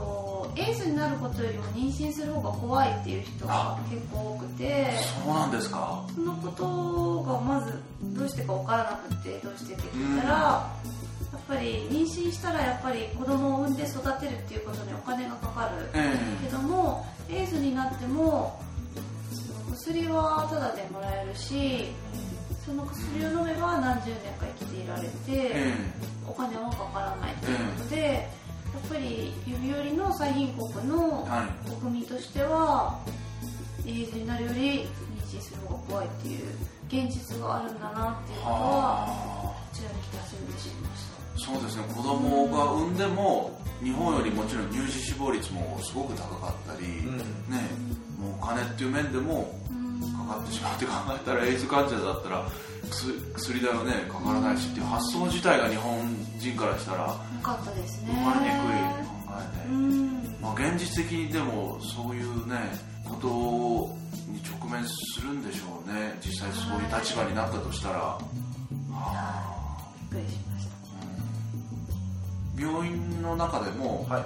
と、エイズになることよりも妊娠する方が怖いっていう人が結構多くて。そうなんですか。そのことがまずどうしてか分からなくてどうしてって聞いたら、やっぱり妊娠したらやっぱり子供を産んで育てるっていうことにお金がかかる、えけどもエイズになっても薬はタダでもらえるしその薬を飲めば何十年か生きていられて、えお金はかからないということで、ぱり指折りの最貧国のは国民としては、エイズになるより妊娠する方が怖いっていう現実があるんだなっていうのははこちらに来て初めて知りましたあそうですね。子供が産んでも日本よりもちろん乳児死亡率もすごく高かったり、ねもうお金っていう面でもかかってしまうって考えたらエイズ患者だったら薬薬代はねかからないしっていう発想自体が日本人からしたらよかったですね。分かりにくい考えで、うん。まあ、現実的にでもそういうねことに直面するんでしょうね。実際そういう立場になったとしたら、はあびっくりしました。病院の中でも、はい。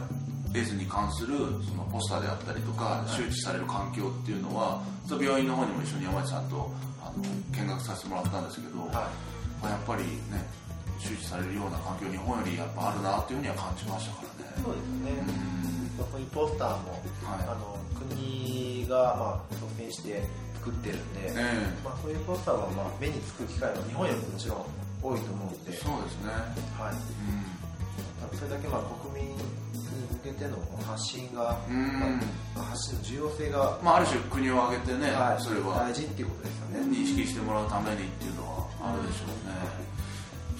エイズに関するそのポスターであったりとか、周知される環境っていうのは病院の方にも一緒に山内さんと見学させてもらったんですけど、はまあ、やっぱりね周知されるような環境日本よりやっぱあるなっていうふうには感じましたからね。そうですね。うん。こういうポスターも、はい。あの国が、まあ、率先して作ってるんで、えまあ、そういうポスターは、まあ、目につく機会は日本よりももちろん多いと思うので、えそうですね、はい、それだけ、まあ、国民に向けての発信が、うん。まあ、発信の重要性が、まあ、ある種国を挙げてね、はい、それは。大事っていうことですよね。認識してもらうためにっていうのはあるでしょうね、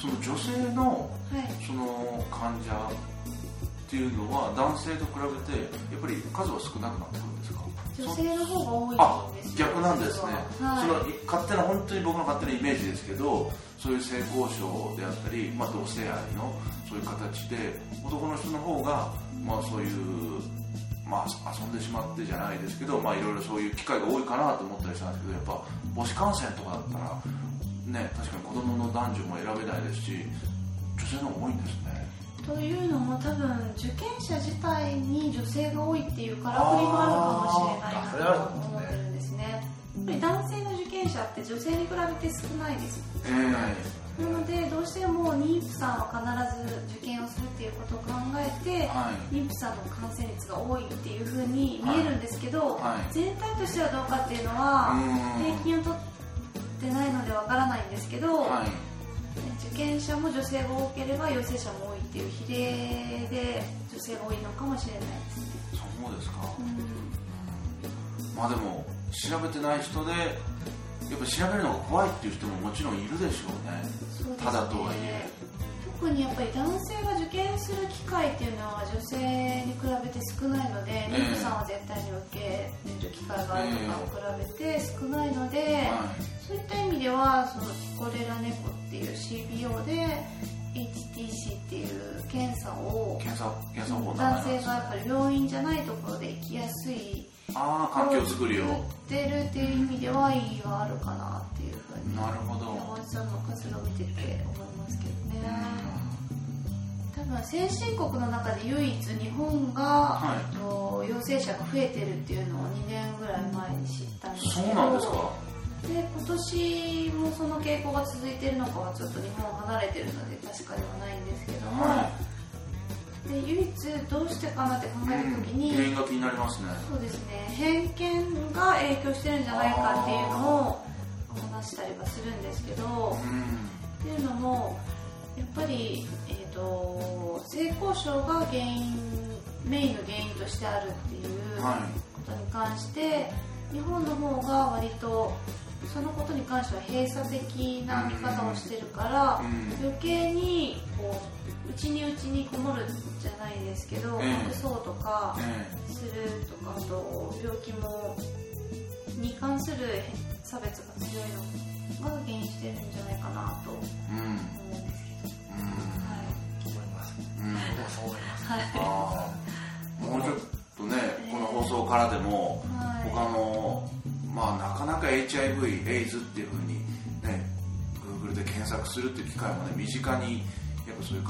その女性のはい。その患者っていうのは男性と比べてやっぱり数は少なくなってくるんですか？女性の方が多いですよ逆なんですね、はい。その勝手な本当に僕の勝手なイメージですけどそういう性交渉であったり、まあ、同性愛のそういう形で男の人の方が、まあ、そういう、まあ、遊んでしまってじゃないですけど、まあ、いろいろそういう機会が多いかなと思ったりしたんですけどやっぱ母子感染とかだったらね確かに子供の男女も選べないですし女性の方が多いんですね。というのも多分受験者自体に女性が多いっていうからくりもあるかもしれないなと思ってるんですね。やっぱり男性の受験者って女性に比べて少ないですえなのでどうしても妊婦さんは必ず受験をするっていうことを考えて、はい。妊婦さんの感染率が多いっていうふうに見えるんですけど、はい。全体としてはどうかっていうのはうん。平均を取ってないのでわからないんですけど、はい。受験者も女性が多ければ陽性者も多いっていう比例で女性が多いのかもしれないです。ね。そうですか、うん。まあでも調べてない人でやっぱ調べるのが怖いっていう人ももちろんいるでしょうねただとはいえ。特にやっぱり男性が受験する機会っていうのは女性に比べて少ないので、え。妊婦さんは絶対に受けれる機会があるのかを比べて少ないので、はそういった意味ではそのキコレラネコっていう CBO で HTC っていう検査をい検査検査法男性がやっぱり病院じゃないところで行きやすいああ環境づくりを。作ってるっていう意味では意義があるかなっていうふうに。なるほど。山内さんの活動を見てて思いますけどね。多分先進国の中で唯一日本が、はい。と陽性者が増えてるっていうのを2年ぐらい前に知ったんですそうけどなんですか。で今年もその傾向が続いてるのかはちょっと日本を離れてるので確かではないんですけども、はで唯一どうしてかなって考えた時に、原因が気になりますね。そうですね。偏見が影響してるんじゃないかっていうのを話したりはするんですけど、っていうのもやっぱり、えーと、性交渉が原因メインの原因としてあるっていうことに関して、日本の方が割とそのことに関しては閉鎖的な見方をしてるから、余計にこう内に内にこもるじゃないですけど、隠そうとかするとかあと病気もに関する差別が強いのが原因してるんじゃないかなと思うんですけど、うん。はい、思います、うん、そう思います、はい、もうちょっとね、この放送からでも、はい、他のまあなかなか HIV、エイズっていうふうにね、Google で検索するっていう機会もね、身近にやっぱそういう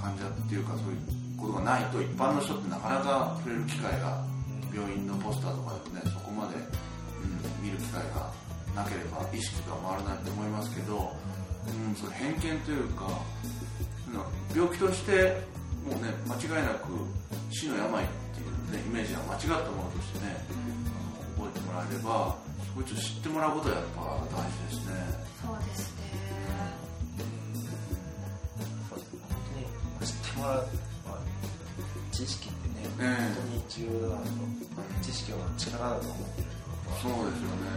患者っていうかそういうことがないと一般の人ってなかなか触れる機会が病院のポスターとかでもね、そこまで、うん、見る機会がなければ意識が回らないと思いますけど、うん、その偏見というか、病気としてもうね、間違いなく死の病っていうね、イメージは間違ったものとしてね、覚えてもらえればそこいつ知ってもらうことはやっぱ大事ですね。そうですね、当に知ってもらう、まあ、知識ってね、えー、本当に重要だなと知識は力だと思ってるそうですよね、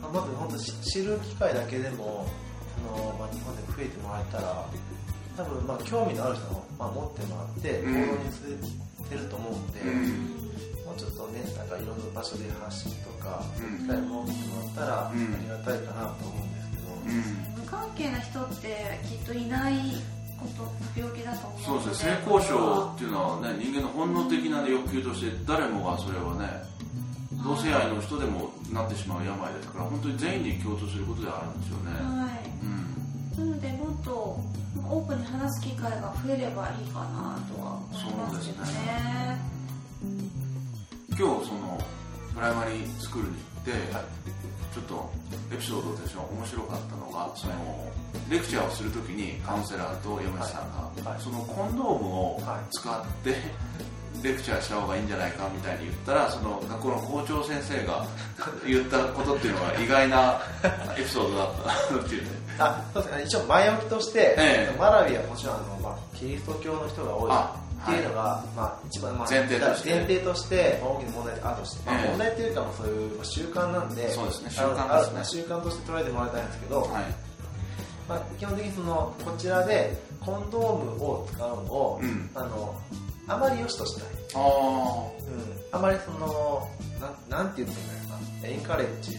まあ、まず本当知る機会だけでもその、まあ、日本で増えてもらえたら多分まあ興味のある人も、まあ、持ってもらって行動に移ってると思うんで、うん。ちょっとねなんかいろんな場所で発信とか、機会を設けてもらったら、ありがたいかなと思うんですけど、無関係な人ってきっといない病気だとそうですね。性交渉っていうのはね人間の本能的な欲求として誰もがそれはね同性愛の人でもなってしまう病ですから本当に全員に共通することであるんですよね。はい、うん、なのでもっとオープンに話す機会が増えればいいかなとは思いますけどね。今日そのプライマリースクールに行って、はい、ちょっとエピソードでしょ面白かったのがそのレクチャーをするときにカウンセラーと嫁さんが、はい、そのコンドームを使って、レクチャーした方がいいんじゃないかみたいに言ったらその学校の校長先生が 言ったことっていうのが意外なエピソードだったっていうね。あそうですね。一応前置きとして、ええ、マラウィはもちろんあの、まあ、キリスト教の人が多いっていうのが、はい、まあ、一番、まあ、前提として。前提として。大きな問題あるとして、まあ、問題っていうかそういう習慣なんで。そうですね。習慣ですね。習慣として捉えてもらいたいんですけど、はい。まあ、基本的にそのこちらでコンドームを使うのを、うん、あのあまり良しとしない。あ,、うん、あまりそのななんて言ってんだろうなエンカレッジ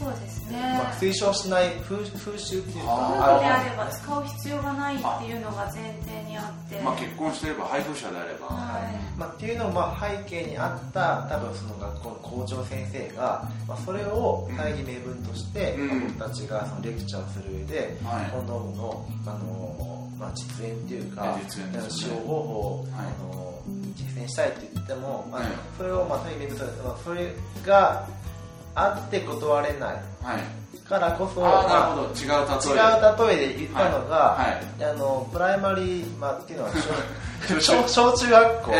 そうですね、まあ、推奨しない風風習っていうか。夫婦であれば使う必要がないっていうのが前提にあって。まあ、結婚してれば配偶者であれば、はい。まあ、っていうのもまあ背景にあった多分その学校の校長先生が、まあ、それを大義名分として、うん、僕たちがそのレクチャーをする上で、はい、コンドームの、あのまあ、実演っていうか、実演ね、使用方法を、はい、あの実践したいって言っても、まあ、それをまあ大義名分として、まあ、それがあって断れない、からこそ、あなるほど。違う例え違う例えで言ったのが、はい。はい、あのプライマリー、まあ、っていうのは小 小中学校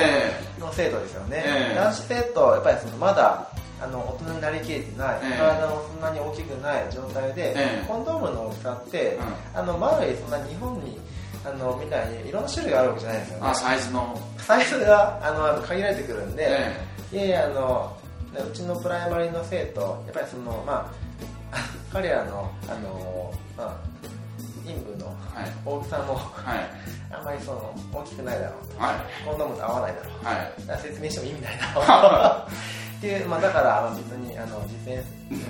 の生徒ですよね、えー、男子生徒やっぱりそのまだあの大人になりきれてない、えー、体もそんなに大きくない状態で、えー、コンドームの大きさって、うん、あの周りそんな日本にあのみたいにいろんな種類があるわけじゃないですよね。あサイズの。サイズがあの限られてくるんで、いやいやあのうちのプライマリの生徒やっぱりそのまあ 彼らのあのまあ陰部の大きさも、はい、あんまりその大きくないだろうと、はい、コンドームと合わないだろう、はい、だ説明しても意味ないだろう っていう、まあ、だから別にあの実践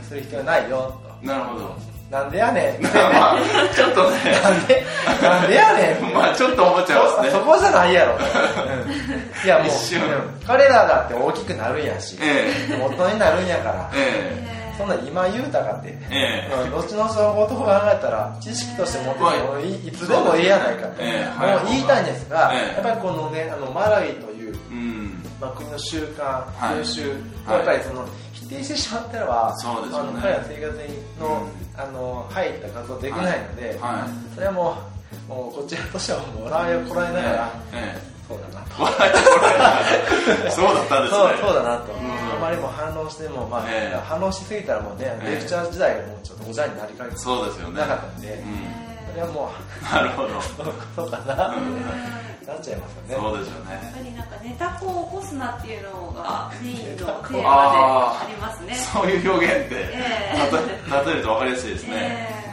する必要ないよと。なるほどなんでやねん。まあ、ちょっとね。なんで、なんでやねん。まあちょっと思っちゃいますね。そこじゃないやろ。いやもう、彼らだって大きくなるんやし、ええ、大人になるんやから、ええ、そんな今言うたかって、ええ、後々のことを考えたら、知識として持ってもいいつでもいいやないかと、ええ、もう言いたいんですが、やっぱりこのね、あのマラウイという、うん。まあ、国の習慣、風習、はい、やっぱりその、否定してしまったらは、そうですね、あの彼ら生活の、うん。あの入った活動できないので、はい、それはもうもうこちらとしてはもう笑いをこらえながら、ええ、そうだなと。笑いをこらえながら。そうだったんですね。そうそうだなと、まりも反論しても、まあ、えー、反論しすぎたらもうね、レクチャー時代がもうちょっとおじゃになりかけてそうですよね。なかったんで、それはもうなるほど。そうかななっちゃいますよね。そうですよね。やっぱりなんかネタ子を起こすなっていうのがメインのテーマでありますね。そういう表現って、えー、例えると分かりやすいですね、えー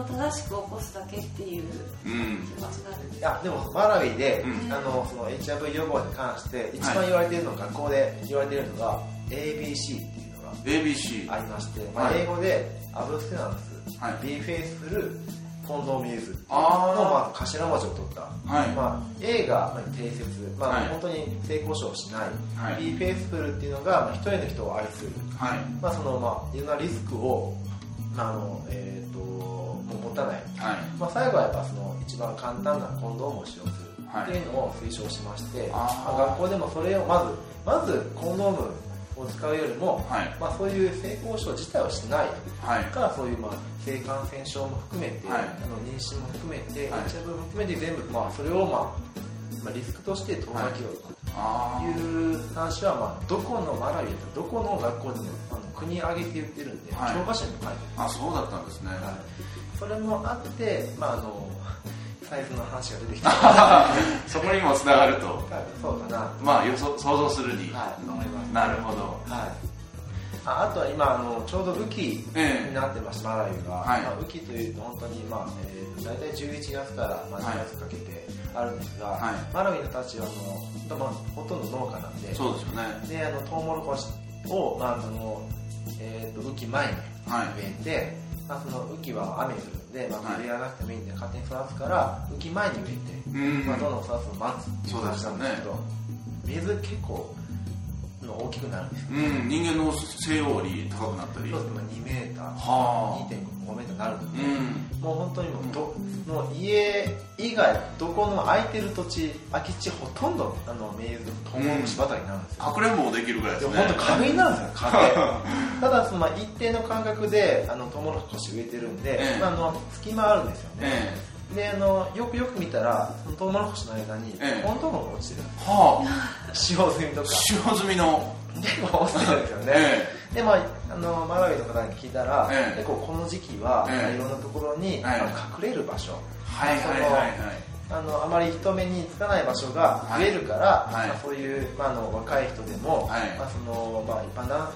を正しく起こすだけっていう気持ちなんです、いやでもマラウィで、あのその HIV 予防に関して一番言われているのが、学校で言われているのが ABC っていうのが ABC ありまして、まあ、英語で abstinence、はい、 be faithful condom use のまあ頭文字を取った、はい。まあ、A が貞節、まあ、はい、本当に性交渉をしない、はい、B フェイスフルっていうのが、まあ、一人の人を愛する、はい。まあそのまあ、いろんなリスクを、まああのえーと持たない、はい。まあ、最後はやっぱその一番簡単なコンドームを使用するっていうのを推奨しまして、まあ、学校でもそれをまずまずコンドームを使うよりも、はい、まあ、そういう性交渉自体をしない、はい、からそういう、まあ、性感染症も含めて、はい、あの妊娠も含めて、はい、HIV も含めて全部、まあ、それを、まあまあ、リスクとして遠ざけようとい。う話は、まあ、どこのマラウイどこの学校でもあの国挙げて言ってるんで、教科書にも書いてあそうだったんですね、それもあって、まあ、あのサイズの話が出てきた。そこにもつながると。そうかな。まあ予想想像するに、はい、思います、なるほど、はい。ああとは今あのちょうど雨季になってます、えー、マラユが、はい、まあ、雨季というと本当に、まあえー、大体11月からまあ2月かけてあるんですが、はい、マラウイの人たちはあの、まあ、ほとんど農家なんで。そうですよね。であのトウモロコシを、まああのえーと、雨季前に植えて、はいまあ、その雨季は雨降るんで、まあ、植えなくてもいいんで勝手に育つから雨季前に植えて、まあ、どんどん育つのを待つっていう話なんですけど、ね、水結構の大きくなるんですよ、ね、うん、人間の背より高くなったり。そうですね。2メーター2.5メーターになるので、うん、もう本当にもうど、もう家以外どこの空いてる土地空き地ほとんどあの名ズトウモロコシ畑になるんですよ、かくれんぼもできるぐらいですね。本当壁になるんですよ壁。ただその、まあ、一定の間隔であのトウモロコシ植えてるんで、ええ、まあ、あの隙間あるんですよね、えであのよくよく見たらトウモロコシの間にコンドームが落ちてるはあ。使用済みとか。使用済みの結構落ちてるんですよね、ええ、でまああのマラウイの方に聞いたら、ええ、結構この時期は、ええ、いろんなところに、ええ、隠れる場所。はいはいはいはい。あのあまり人目につかない場所が増えるから、はい。まあ、そういう、まあ、あの若い人でも、はい、まあそのまあ、一般男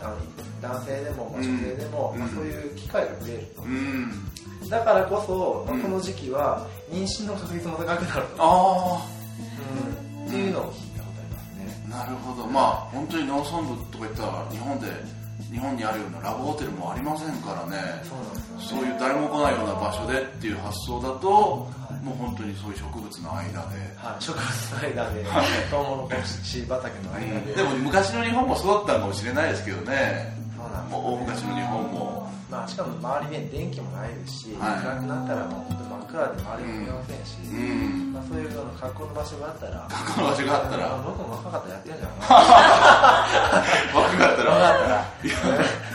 男性でも、まあ、女性でも、うん、まあ、そういう機会が増えると、うん。だからこそ、まあ、この時期は妊娠の確率も高くなると、あうん、っていうのを聞いなるほど。まあ本当に農村部とか言ったら日本で日本にあるようなラブホテルもありませんからね。そういう誰も来ないような場所でっていう発想だと、もう本当にそういう植物の間で、はい、植物の間で、トウモロコシ畑の間で、でも昔の日本もそうだったかもしれないですけどね。もう大昔の日本も。まあ、しかも周りに電気もないですし、はい、暗くなったらもう本当真っ暗で周りも見えませんし、うん。まあ、そういうような格好の場所があったら格好の場所があったら。僕も若かったらやってるんじゃない 若かったら。若かったら。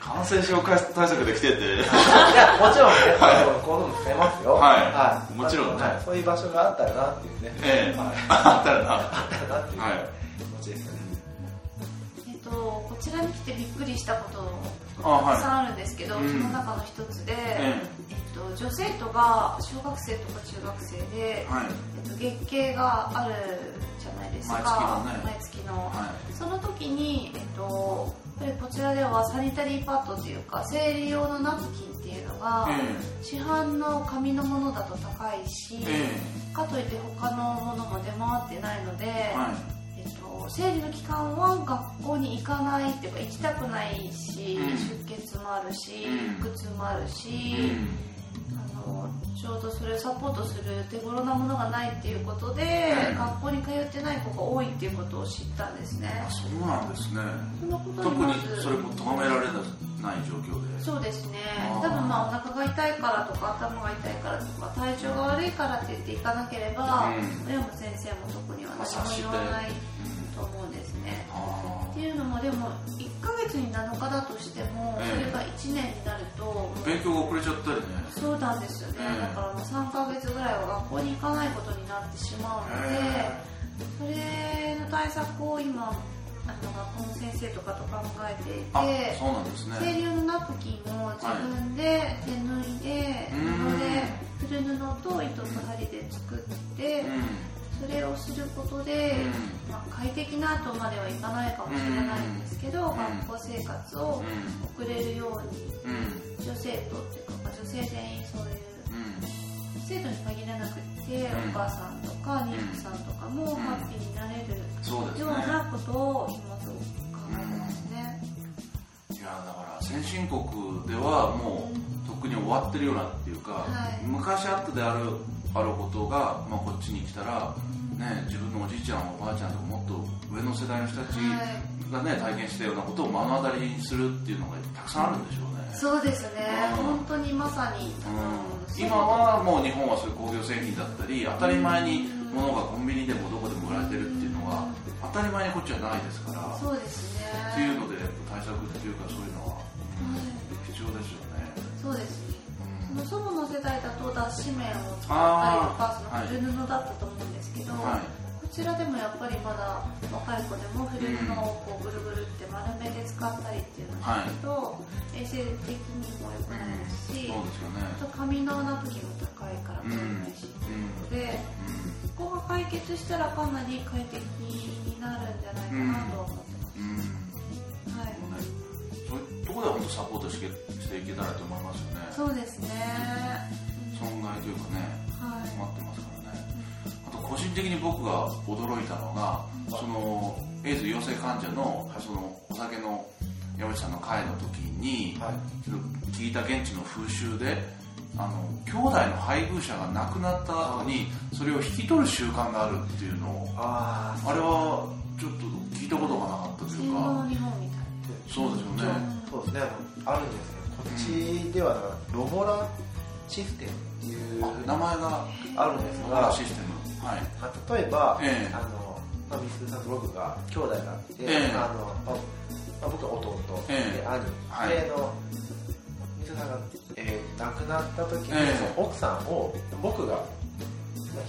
感染症対策できてって。いやもちろんね、はい、こういうのも使いますよ。はい、はい、もちろん、ね、はい、そういう場所があったらなっていうね、ええ。はい、あったらな。あったらなっていう気持ちですね、えっとこちらに来てびっくりしたことたくさんあるんですけど、はい、その中の一つで、うん、え。っと、女性徒が小学生とか中学生で、はい、えっと、月経があるじゃないですか。毎月の、ね、はい、その時に、えっと、やっぱりこちらではサニタリーパッドっていうか生理用のナプキンっていうのが、市販の紙のものだと高いし、かといって他のものも出回ってないので、えっと、生理の期間は学校に行かないっていうか行きたくないし、うん、出血もあるし、うん、腹痛もあるし、あのちょうどそれをサポートする手頃なものがないっていうことで、学校に通ってない子が多いっていうことを知ったんですね。あそうなんですね。特にそれも咎められない状況で。そうですね。多分まあお腹が痛いからとか頭が痛いからとか体調が悪いからって言って行かなければ、うん、親も先生も特には何も言わないと思うんですね、っていうのもでも1ヶ月に7日だとしても、それが1年になると勉強が遅れちゃったりね。そうなんですよね、だからもう3ヶ月ぐらいは学校に行かないことになってしまうので、それの対策を今あの学校の先生とかと考えていてそうなんですね。生理用のナプキンを自分で手縫いで、布で古布と糸と針で作って、それをすることで、まあ、快適なとまではいかないかもしれないんですけど、学校生活を送れるように、女性とっていうか、まあ、女性全員そういう生徒に限らなくて、お母さんとか妊婦さんとかもハッピーになれるようなことを今すごく考えてますね。いやだから先進国ではもうとっくに終わってるようなっていうか、はい、昔あったであるあることが、まあ、こっちに来たら、ね、自分のおじいちゃんおばあちゃんとかもっと上の世代の人たちがね、体験したようなことを目の当たりにするっていうのがたくさんあるんでしょうね。そうですね、本当にまさに、今はもう日本はそういう工業製品だったり当たり前に物がコンビニでもどこでも売られてるっていうのが当たり前にこっちはないですから。そうですね。っていうので対策っていうかそういうのは、必要ですよね。そうですの祖母の世代だと脱脂綿を使ったりとかその古布だったと思うんですけど、はい。ちらでもやっぱりまだ若い子でも古布をこうぐるぐるって丸めて使ったりっていうのをすると、はい、衛生的にも良くないですし、うんすね、あと紙のナプキンも高いから取れないしっていうことで、ここが解決したらかなり快適になるんじゃないかなと思ってます。はい。そういうところでは本当サポートしてしていけたらと思いますよね。そうですね。損害というかね、はい、困ってますから。個人的に僕が驚いたのがそのエイズ陽性患者のそのお酒の山内さんの会の時に、はい、聞いた現地の風習であの兄弟の配偶者が亡くなった後にそれを引き取る習慣があるっていうのをああれはちょっと聞いたことがなかったというかそうですよね。そうですね。あるんですけどこっちではロボラシステムっていう名前があるんですがシステム。はい。まあ、例えば、えー、あのまあ、ミスさんと僕が兄弟があって、え。ー、あのまあ、まあ、僕は弟、えー、兄、はい、でのミスさんが、えー、亡くなった時に、えー、奥さんを僕が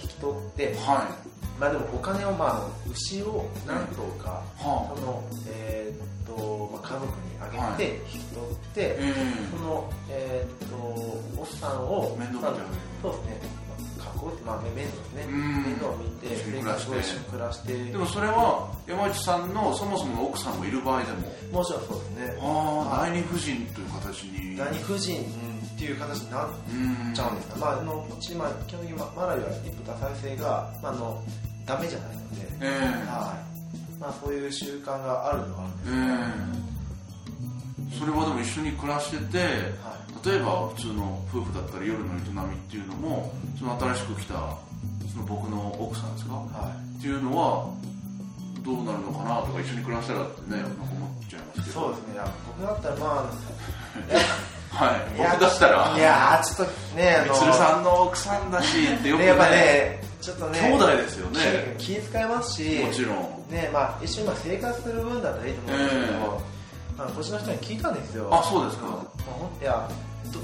引き取って、はい、まあでもお金をまあ牛を何頭か、そのえー、っと、まあ、家族にあげて引き取って、はい、そのえー、っと奥さんを面倒見てあげるそうですね。まあ、面倒ですね。面倒を見て一緒に暮らして。でもそれは山内さんのそもそもの奥さんもいる場合でも。もちろんそうですねああ第二夫人という形に第二夫人っていう形になっちゃうんですか。まああのこっち、まあ、基本的にマラユは一夫多妻制が、まあ、あのダメじゃないので、えー、はい。まあ、そういう習慣があるのはあるんですけど、えー、それはでも一緒に暮らしてて、はい。例えば普通の夫婦だったり夜の営みっていうのもその新しく来たその僕の奥さんですか、はい、っていうのはどうなるのかなとか一緒に暮らしたらってね思っちゃいますけど。そうですね。僕だったらまあ はい。僕だったら。いやちょっとねあのみさんの奥さんだしってよくね。やっぱねちょっとね兄弟ですよね。気遣いますしもちろん。ねまあ一緒に生活する分だったらいいと思うんですけど、えー、あのこっちの人に聞いたんですよ。あそうですか。いや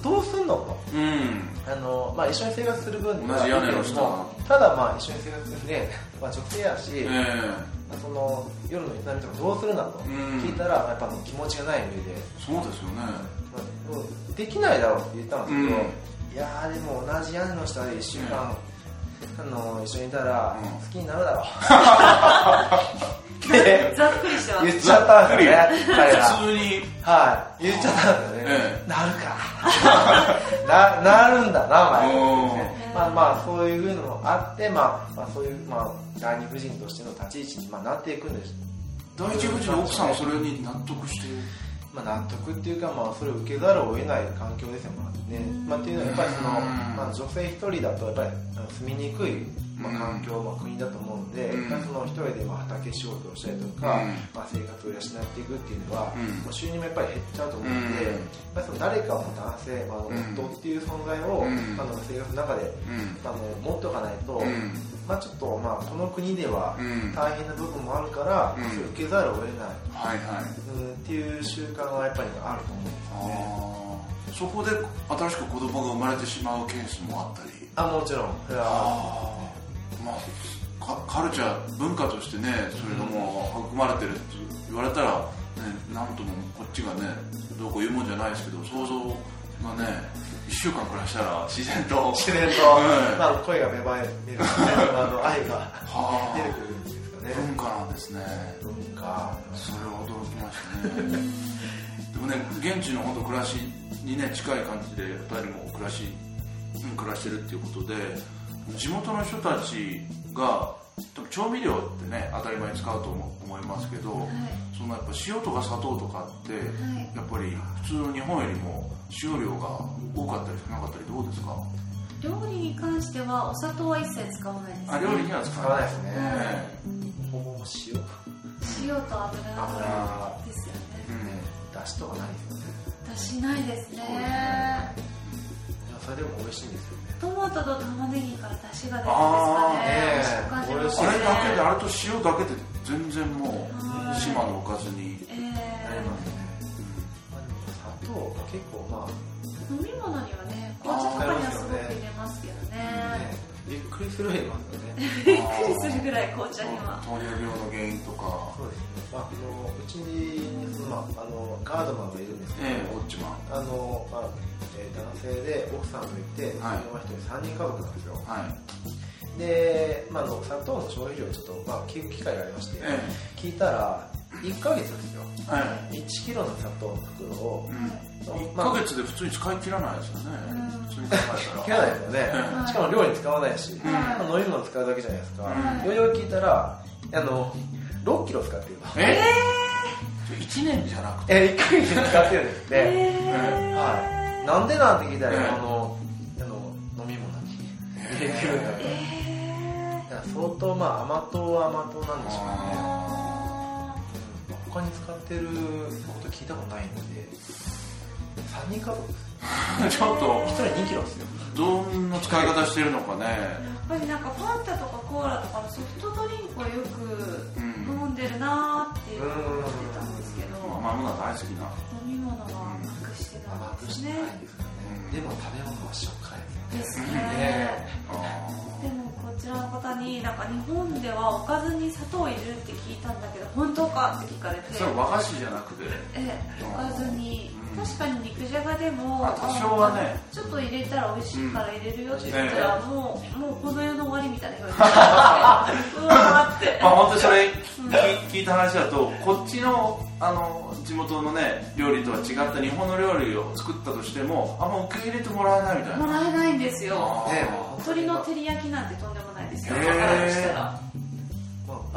どうすんのと、うん、あのまあ、一緒に生活する分同じ屋根の下。ただまあ一緒に生活するね、まあ、女性やし、えー、その夜の営みとかどうするなと聞いたら、やっぱ気持ちがない上で。そうですよね、まあ、できないだろうって言ったんですけど、うん、いやでも同じ屋根の下で1週間、あの一緒にいたら好きになるだろう、ざっくりしてます言っちゃったんですね彼ら。普通に。はい。言っちゃったんですね、ええ、なるか。ななるんだなお前。まあまあそういうのもあってまあ、まあ、そういうまあ第二夫人としての立ち位置に、まあ、なっていくんです。第一夫人の奥さんはそれに納得してまあ、納得っていうか、まあ、それを受けざるを得ない環境ですよ、まあねまあ、っていうのはやっぱりその、まあ、女性一人だとやっぱり住みにくいまあ、環境、まあ、国だと思うんで、うん、その一人でまあ畑仕事をしたりとか、うん、まあ、生活を養っていくっていうのは、うん、収入もやっぱり減っちゃうと思うんで、うん、まあ、その誰かの男性、まあ、夫っていう存在を、あの生活の中で、あの持っておかないと、まあ、ちょっと、まあ、この国では大変な部分もあるから、受けざるを得ない、はいはい。うん、っていう習慣はやっぱりあると思うんですよね。そこで新しく子供が生まれてしまうケースもあったり。あもちろん。まあ、カルチャー文化としてねそういうのも育まれてるって言われたら、ね、なんともこっちがねどうこう言うもんじゃないですけど想像がね1週間暮らしたら自然と。自然と、うん。まあ、声が芽生える、ね、あの 愛が出てくるんですかね。文化なんですね。文化。それは驚きましたね。でもね現地の本当暮らしにね近い感じで2人も暮らし暮らしてるっていうことで地元の人たちが調味料ってね当たり前に使うと思いますけど、はい、そのやっぱ塩とか砂糖とかって、はい、やっぱり普通の日本よりも塩量が多かったり少なかったりどうですか？料理に関してはお砂糖は一切使わないです、ね、あ料理には使わないですね、ほぼ塩。塩と油ですよね、うん、だしとかないですよね。だしないですね。それでも美味しいんですよね。トマトと玉ねぎから出汁が出るんですかね。あ、ね、あれだけであれと塩だけで全然もう島のおかずになりますね、砂糖結構まあ飲み物にはね紅茶とかにはすごく入れますけどね。びっくりするぐらいますよねびっくりするぐらい紅茶には。糖尿病の原因とか。そうです。ね、まあ、あのうちに、まあ、あのガードマンがいるんですけど、えー、ウォッチマンあの、まあえー、男性で奥さんがいて、はい、その人3人家族なんですよ、はいで、まあ、の砂糖の消費量をちょっと、まあ、聞く機会がありまして、ええ、聞いたら1か月ですよ、はい、1キロの砂糖の袋を、うん、1か月で普通に使い切らないですよね、うん、普通に考えたら切ら。ないです よね、しかも料理に使わないし、うん、飲み物使うだけじゃないですか、よよ聞いたらあの6キロ使ってるええー、1年じゃなくて。え1か月に使ってるんですって、えー、はい、なんでなんて聞いたら、あのあの飲み物に。入れてるんだえー相当まあ甘党は甘党なんでしょうね、他に使ってること聞いたことないんで。3人家族ちょっと1人2キロですよどんな使い方してるのかね。やっぱりなんかファンタとかコーラとかのソフトドリンクをよく飲んでるなっていうのを思ってたんですけど、うん、甘いものは大好きな。飲み物はなくしてたんですね、うん、でも食べ物はしょっかいですね、ね、でもちらの方になんか日本ではおかずに砂糖を入れるって聞いたんだけど本当かって聞かれて。それ和菓子じゃなくて。ええおかずに、うん、確かに肉じゃがでも多少はね。ちょっと入れたら美味しいから入れるよって言ったら、うん、もうもうこの世の終わりみたいな表現 うわーって。まあ本当それ、聞いた話だとこっちのあの地元のね料理とは違った日本の料理を作ったとしてもあんま受け入れてもらえないみたいな。もらえないんですよ、ね、鶏の照り焼きなんてとんでもないですよ、からしたら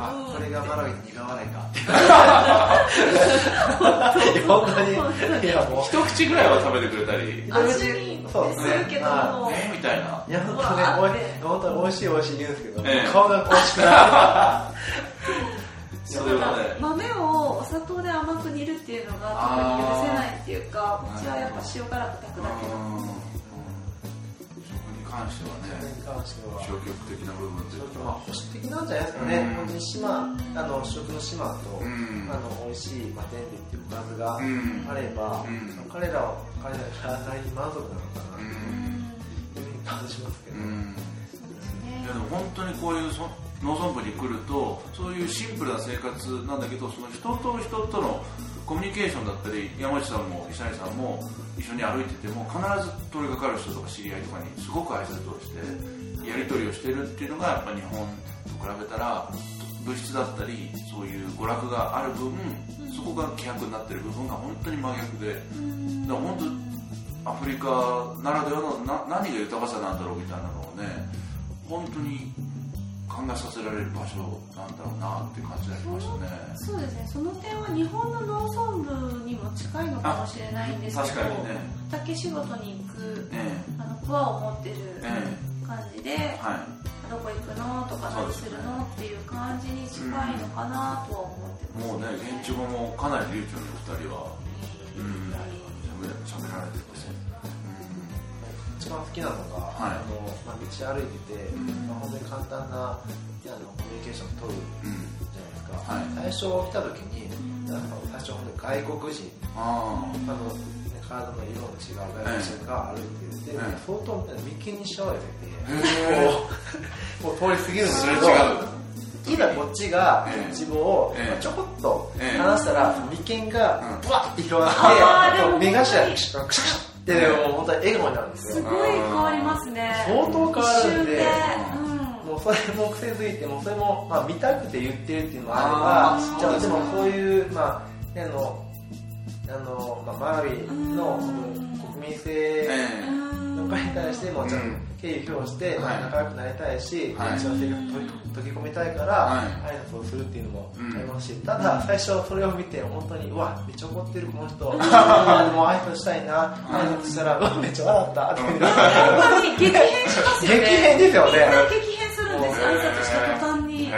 あ、これがマラウイの苦笑いか。本当に。いやもう。一口ぐらいは食べてくれたり。味見するけども。え？みたいな。いや本当ね本当に美味しい美味しい言うんですけど、顔が美味しくないそれはね。豆をお砂糖で甘く煮るっていうのが特に許せないっていうかこっちはやっぱ塩辛く炊くだけ食に関してはねに関しては。消極的な部分というか、まあ、保守的なんじゃないですかね、うん、本当に島あの食の島と、うん、あの美味しい、まあ、天理っていうおかずがあれば、うん、彼らは彼らの体に満足なのかなというふうに感じますけど、うん。いやでも本当にこういうそ農村部に来るとそういうシンプルな生活なんだけどその人と人とのコミュニケーションだったり山内さんも石成さんも一緒に歩いてても必ず通りかかる人とか知り合いとかにすごく挨拶をしてやり取りをしてるっていうのがやっぱ日本と比べたら物質だったりそういう娯楽がある分そこが希薄になってる部分が本当に真逆でだから本当アフリカならではのな何が豊かさなんだろうみたいなのをね本当に考えさせられる場所なんだろうなって感じがしましたね。そうですね。その点は日本の農村部にも近いのかもしれないんですけど、ね、畑仕事に行く、ね、あのクワを持ってる感じで、ねはい、どこ行くのとか何するの、っていう感じに近いのかなとは思ってます、ね、もうね現地語もかなり流暢にお二人は、うん、しゃべられてますね一番好きなのが、はい、あのまあ、道歩いてて、うん、まあ、本当に簡単なあのコミュニケーションを取るじゃないですか、はい、最初来た時に、うん、あの最初本当に外国人。あの、ね、体の色の違う外国人が歩いてる、で、相当眉間にしわれてて、もう もう通り過ぎるんですけどいざこっちが自分をちょこっと話したら眉間がブワッて広がって目頭がクシャクシャってもう本当に笑顔になるんですよ。すごい変わりますね。相当変わるんで。もうそれも癖づいてもそれもまあ見たくて言ってるっていうのもあればじゃあでもこういうまああのあの、まあ、マラウィの国民性の会に対してもちゃんと敬意表して仲良くなりたいし、はい、幸せに溶け込みたいから、挨拶をするっていうのもありますし、ただ最初それを見て本当にうわめっちゃ怒ってるこの人 もう挨拶したいな挨拶したらうわめっちゃ笑ったって激変しますよね。激変ですよね。激変するんです挨拶した途端に。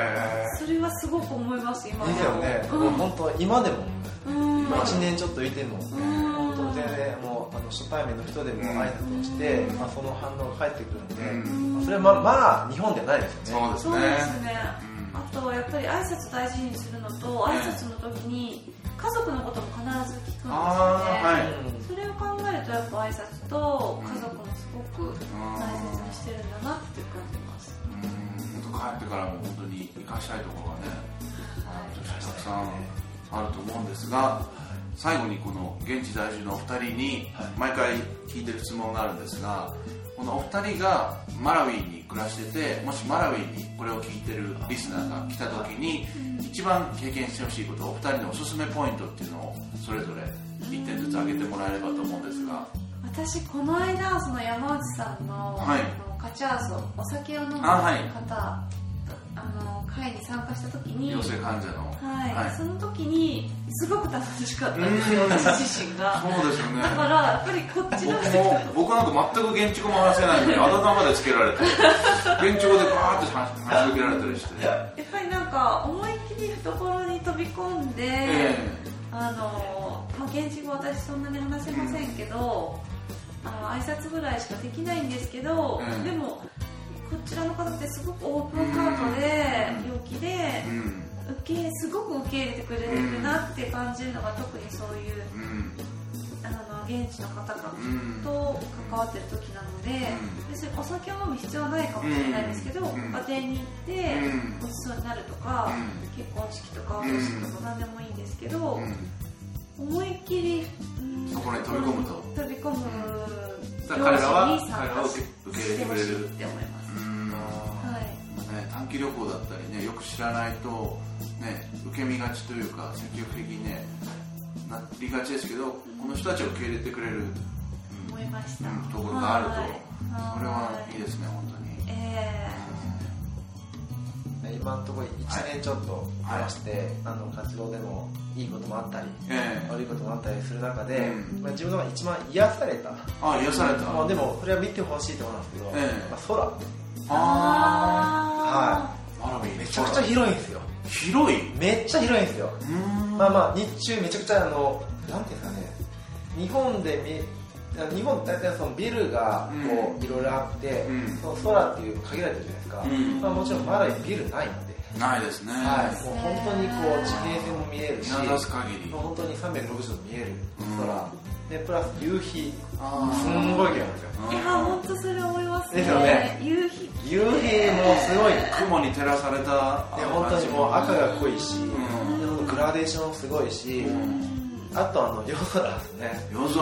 それはすごく思います今ですよね、もう本当今でも。1年ちょっといても、全然もうあの初対面の人でも挨拶をして、まあ、その反応が返ってくるんで、まあ、それはまあ、まあ、日本でないですよね。そうですね。あとはやっぱり挨拶大事にするのと挨拶の時に家族のことも必ず聞くんですよね、はい、それを考えるとやっぱ挨拶と家族もすごく大切にしてるんだなって感じます。うん。帰ってからも本当に生かしたいところがねたくさんあると思うんですが最後にこの現地在住のお二人に毎回聞いてる質問があるんですがこのお二人がマラウィに暮らしててもしマラウィにこれを聞いてるリスナーが来た時に一番経験してほしいことお二人のおすすめポイントっていうのをそれぞれ1点ずつ挙げてもらえればと思うんですが。私この間その山内さんの,、はい、カチャーソお酒を飲む方あの会に参加した時に陽性患者の、はい、はい、その時にすごく楽しかった。ん。ですよ私自身が。そうですよね。だからやっぱりこっちの僕も僕なんか全く現地語も話せないのに あだ名までつけられて現地語でバーって話しかけられたりして。やっぱりなんか思いっきり懐に飛び込んで、えー、あの、まあ、現地語私そんなに話せませんけど、うん、あの挨拶ぐらいしかできないんですけど、えー、でもこちらの方ってすごくオープンハートで陽気で、受けすごく受け入れてくれるなって感じるのが特にそういう、あの現地の方々と関わってる時なので、別にお酒を飲む必要はないかもしれないですけど、家庭に行ってごちそうになるとか、結婚式とかお葬式とか何でもいいんですけど、思いっきり、そこに飛び込むと。飛び込む彼らは彼らは受け入れてくれる。って思います。ね、短期旅行だったりねよく知らないと、ね、受け身がちというか積極的にねなりがちですけどこの人たちを受け入れてくれる、思いました、ところがあると、これはいいですね本当に。えー、今のところ1年ちょっと話して、はい、あの活動でもいいこともあったり、えー、悪いこともあったりする中で、うん、まあ、自分が一番癒された。あ癒された、まあ、でもそれは見てほしいと思うんですけど、えーまあ、空。ああはい。めちゃくちゃ広いんですよ。広い？めっちゃ広いんですよ。まあまあ日中めちゃくちゃあのなんていうんですかね。日本で見日本大体そのビルがこういろいろあって、うん、その空っていう限られてるじゃないですか、うん、まあ、もちろんまだビルないんで。ないですね。はい。もう本当にこう地平線も見えるし見本当に360度見える空、うん。でプラス夕日すんごい綺麗なんですよいや本当それ思いますね。ですよね。夕日夕日もすごい。雲に照らされたいや本当に。もう赤が濃いし、うん、グラデーションもすごいし、うん、あとあの夜空ですね。夜空。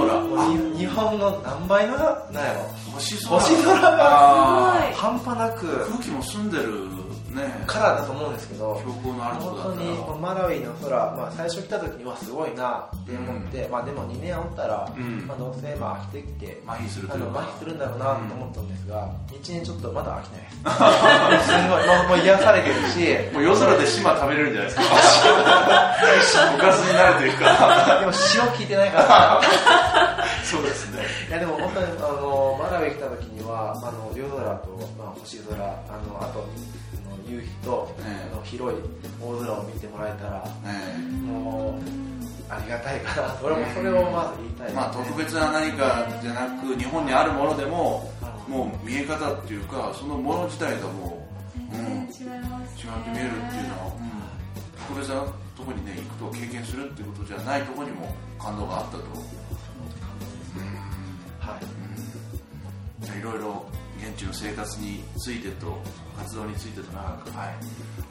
日本の何倍のなんやろ。星空。星空が半端なく。空気も澄んでるね、からだと思うんですけど標高のある本当にマラウイの空、まあ、最初来た時にはすごいなって思って、うん、まあ、でも2年おったら、うん、まあ、どうせまあ飽きてきて麻痺するとあの麻痺するんだろうなと思ったんですが、うん、1年ちょっとまだ飽きない。すごいもうもう癒されてるし。もう夜空で島食べれるんじゃないですか。おかずになるというか。でも塩効いてないから。そうですね。いやでも本当にあのマラウイ来た時にはあの夜空と、まあ、星空あのあと夕日と、あの広い大空を見てもらえたら、もうありがたいかな 俺もそれをまず言いたい、ね、まあ、特別な何かじゃなく日本にあるものでももう見え方っていうかそのもの自体がもう、うん、違って見えるっていうのは、うん、特別なとこにね行くと経験するっていうことじゃないとこにも感動があったと、うん、はい、いろいろ現地の生活についてと活動についてと長く、はい、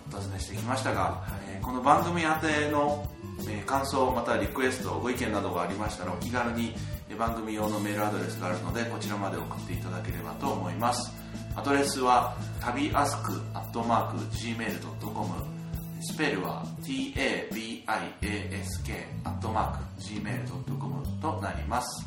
お尋ねしてきましたが、えー、この番組宛ての、えー、感想またリクエストご意見などがありましたらお気軽に番組用のメールアドレスがあるのでこちらまで送っていただければと思います。アドレスは旅アスクアットマーク Gmail.com スペルは tabiask アットマーク Gmail.com となります。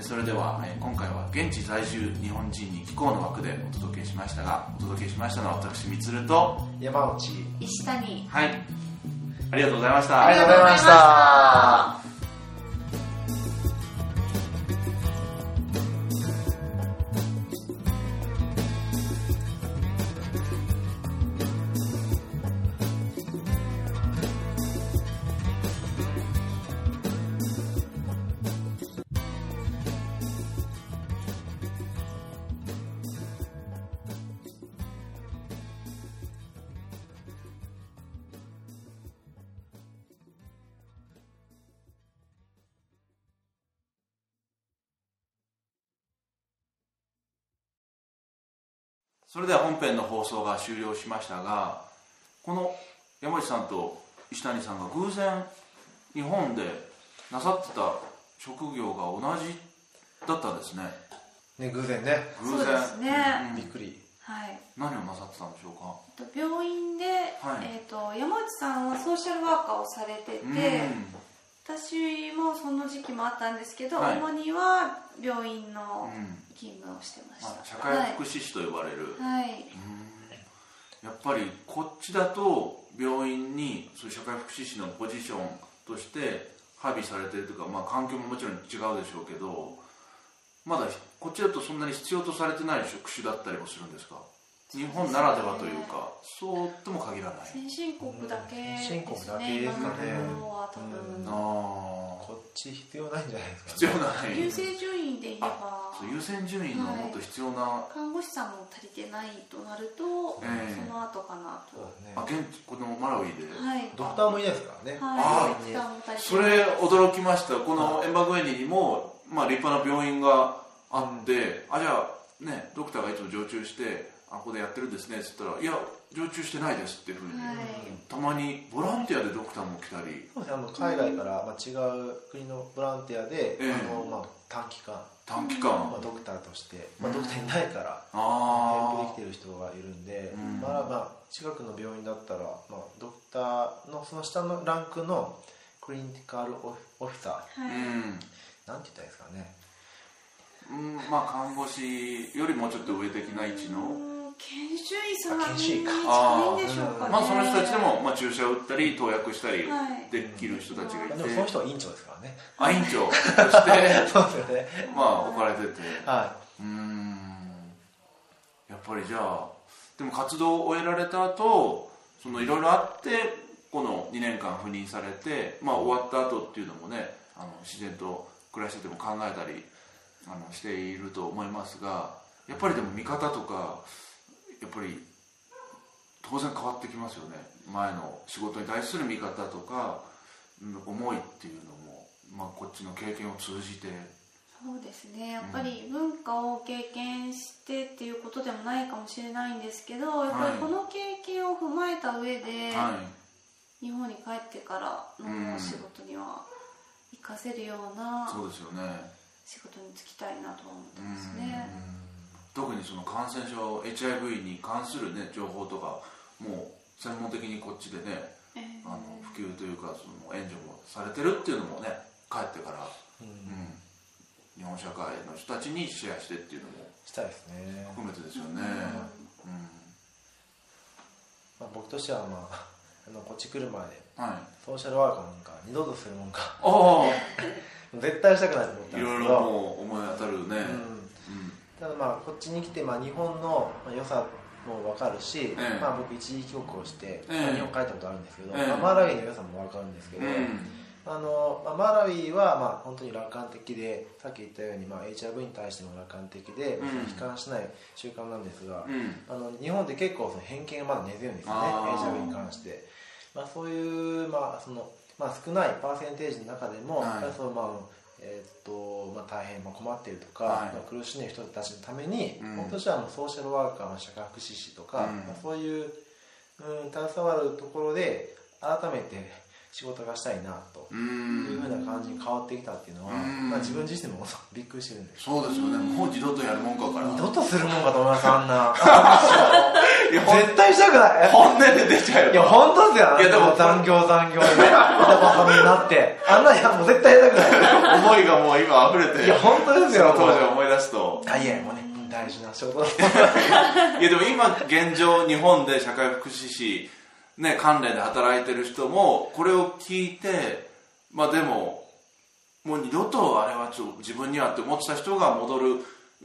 それでは、え今回は現地在住日本人に気候の枠でお届けしましたがお届けしましたのは私みつると山内。石谷。はい。ありがとうございました。ありがとうございましたれでは本編の放送が終了しましたがこの山内さんと石谷さんが偶然日本でなさってた職業が同じだったんですね。ね偶然ね。偶然ね、うん、びっくり。はい。何をなさってたんでしょうか？病院で、はい、えーと、山内さんはソーシャルワーカーをされてて、うん、私もその時期もあったんですけど、はい、主には病院の勤務をしてました、まあ、社会福祉士と呼ばれる。はい、やっぱりこっちだと病院にそういう社会福祉士のポジションとして配備されてるというか、まあ、環境ももちろん違うでしょうけどまだこっちだとそんなに必要とされてない職種だったりもするんですか？日本ならではというかそうとも限らない。先進国だけですね、先進国だけですかね、うん、あこっち必要ないんじゃないですか、ね、必要ない。優先順位で言えば。優先順位のもっと必要な、はい、看護師さんも足りてないとなると、えー、その後かなと、ね、あ現このマラウイで、はい、ドクターもいないですからね、はい、あそれ驚きました。このエンバグエニにも、まあ、立派な病院があって、あじゃあねドクターがいつも常駐してあここでやってるんですねっつったら「いや常駐してないです」っていうふうに、はい、たまにボランティアでドクターも来たり。そうですあの海外から、まあ、違う国のボランティアで、えー、あのまあ、短期間。短期間、まあ、ドクターとして、まあ、ドクターいないから、うん、できてる人がいるんで、うん、まあまあ近くの病院だったら、まあ、ドクターのその下のランクのクリニカルオフィサー、はい、なんて言ったらいいですかね。うん。まあ看護師よりもちょっと上的な位置の研修医さんが研修医か。近いんでしょうか、ね、まあその人たちでも、まあ、注射を打ったり投薬したりできる人たちがいて、はい、でもその人は院長ですからね。あ院長。としてそうですよね。まあ置かれてて。はい。うん。やっぱりじゃあでも活動を終えられた後そのいろいろあってこの2年間赴任されて、まあ、終わった後っていうのもねあの自然と暮らしてても考えたりあのしていると思いますがやっぱりでも見方とかやっぱり当然変わってきますよね。前の仕事に対する見方とか思いっていうのも、まあ、こっちの経験を通じて。そうですね。やっぱり文化を経験してっていうことでもないかもしれないんですけどやっぱりこの経験を踏まえた上で、はい、日本に帰ってからの仕事には生かせるような、そうですよね。仕事に就きたいなと思ってますね。特にその感染症 HIV に関する、ね、情報とかもう専門的にこっちでね、えー、あの普及というかその援助もされてるっていうのもね帰ってから、うん、うん、日本社会の人たちにシェアしてっていうのもしたいですね。含めてですよね、うん、うん、まあ、僕としてはまあ あのこっち来る前で、はい、ソーシャルワーカーなんか二度とするもんか。絶対したくないと思ったんですけど。いろいろもう思い当たるね、うんただまあこっちに来て、まあ、日本の良さも分かるし、ええ、まあ、僕一時帰国をして、え、日本帰ったことあるんですけど、まあ、マラウイの良さも分かるんですけど、あのまあ、マラウイはまあ本当に楽観的でさっき言ったように、まあ、HIV に対しても楽観的で、うん、悲観しない習慣なんですが、うん、あの日本で結構その偏見がまだ根強いんですよね HIV に関して、まあ、そういう、まあそのまあ、少ないパーセンテージの中でも、はい、そのまあえーとまあ、大変、まあ、困っているとか、はい、まあ、苦しんでいる人たちのために、うん、本当はもうソーシャルワーカーの社会福祉士とか、うん、まあ、そういううん、携わるところで改めて仕事がしたいなというふうな感じに変わってきたっていうのは、まあ、自分自身も びっくりしてるんで。すそうですよね。もう二度とやるもんかから。二度とするもんかと思いますあんな。絶対したくない。本音で出ちゃういや本当ですよ。いやでも残業残業で。ね板挟みになって。あんなやもう絶対やりたくない。思いがもう今溢れていや本当ですよ。当時思い出すと。あいやもうね。大事な仕事だ いやでも今現状日本で社会福祉士ね、関連で働いてる人もこれを聞いてまあでももう二度とあれはちょっと自分にはって思ってた人が戻る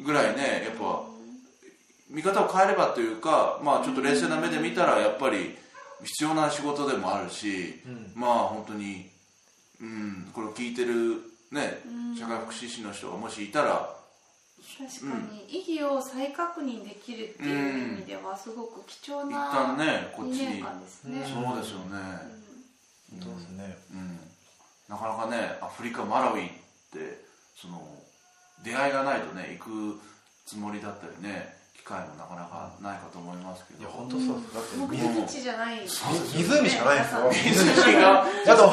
ぐらいねやっぱ見方を変えればというか、まあ、ちょっと冷静な目で見たらやっぱり必要な仕事でもあるし、うん、まあ本当に、うん、これを聞いてる、ね、社会福祉士の人がもしいたら確かに、意義を再確認できるっていう意味ではすごく貴重な一旦ねこっちに。ですね、そうですよね、そうですね、うん、なかなかねアフリカマラウイってその出会いがないとね行くつもりだったりね機会もなかなかないかと思いますけど。いや本当そうだって目的地じゃない湖しかないですよ湖が。あと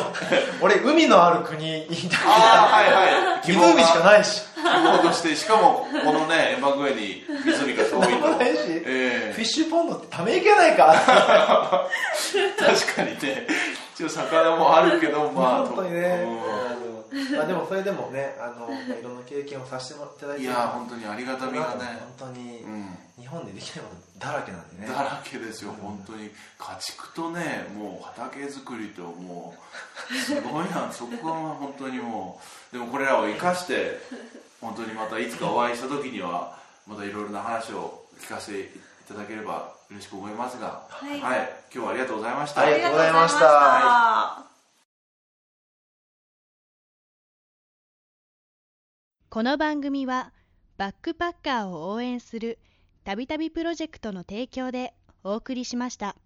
俺海のある国にいたあはいはい。湖しかないし希望としてしかもこのねエマグエに湖が遠いと。えー、フィッシュポンドってため池ないか？確かにね。一応魚もあるけど まあ本当にね、まあでもそれでもねあのいろんな経験をさせていただいていや本当にありがたみがね。本当に、うん、日本でできないことだらけなんでね。だらけですよ、うん、本当に。家畜とねもう畑作りともうすごいな。そこは本当にもう。でもこれらを生かして本当にまたいつかお会いした時にはまたいろいろな話を聞かせていただければ嬉しく思いますが、はい、はい、今日はありがとうございました。ありがとうございました、この番組はバックパッカーを応援するたびたびプロジェクトの提供でお送りしました。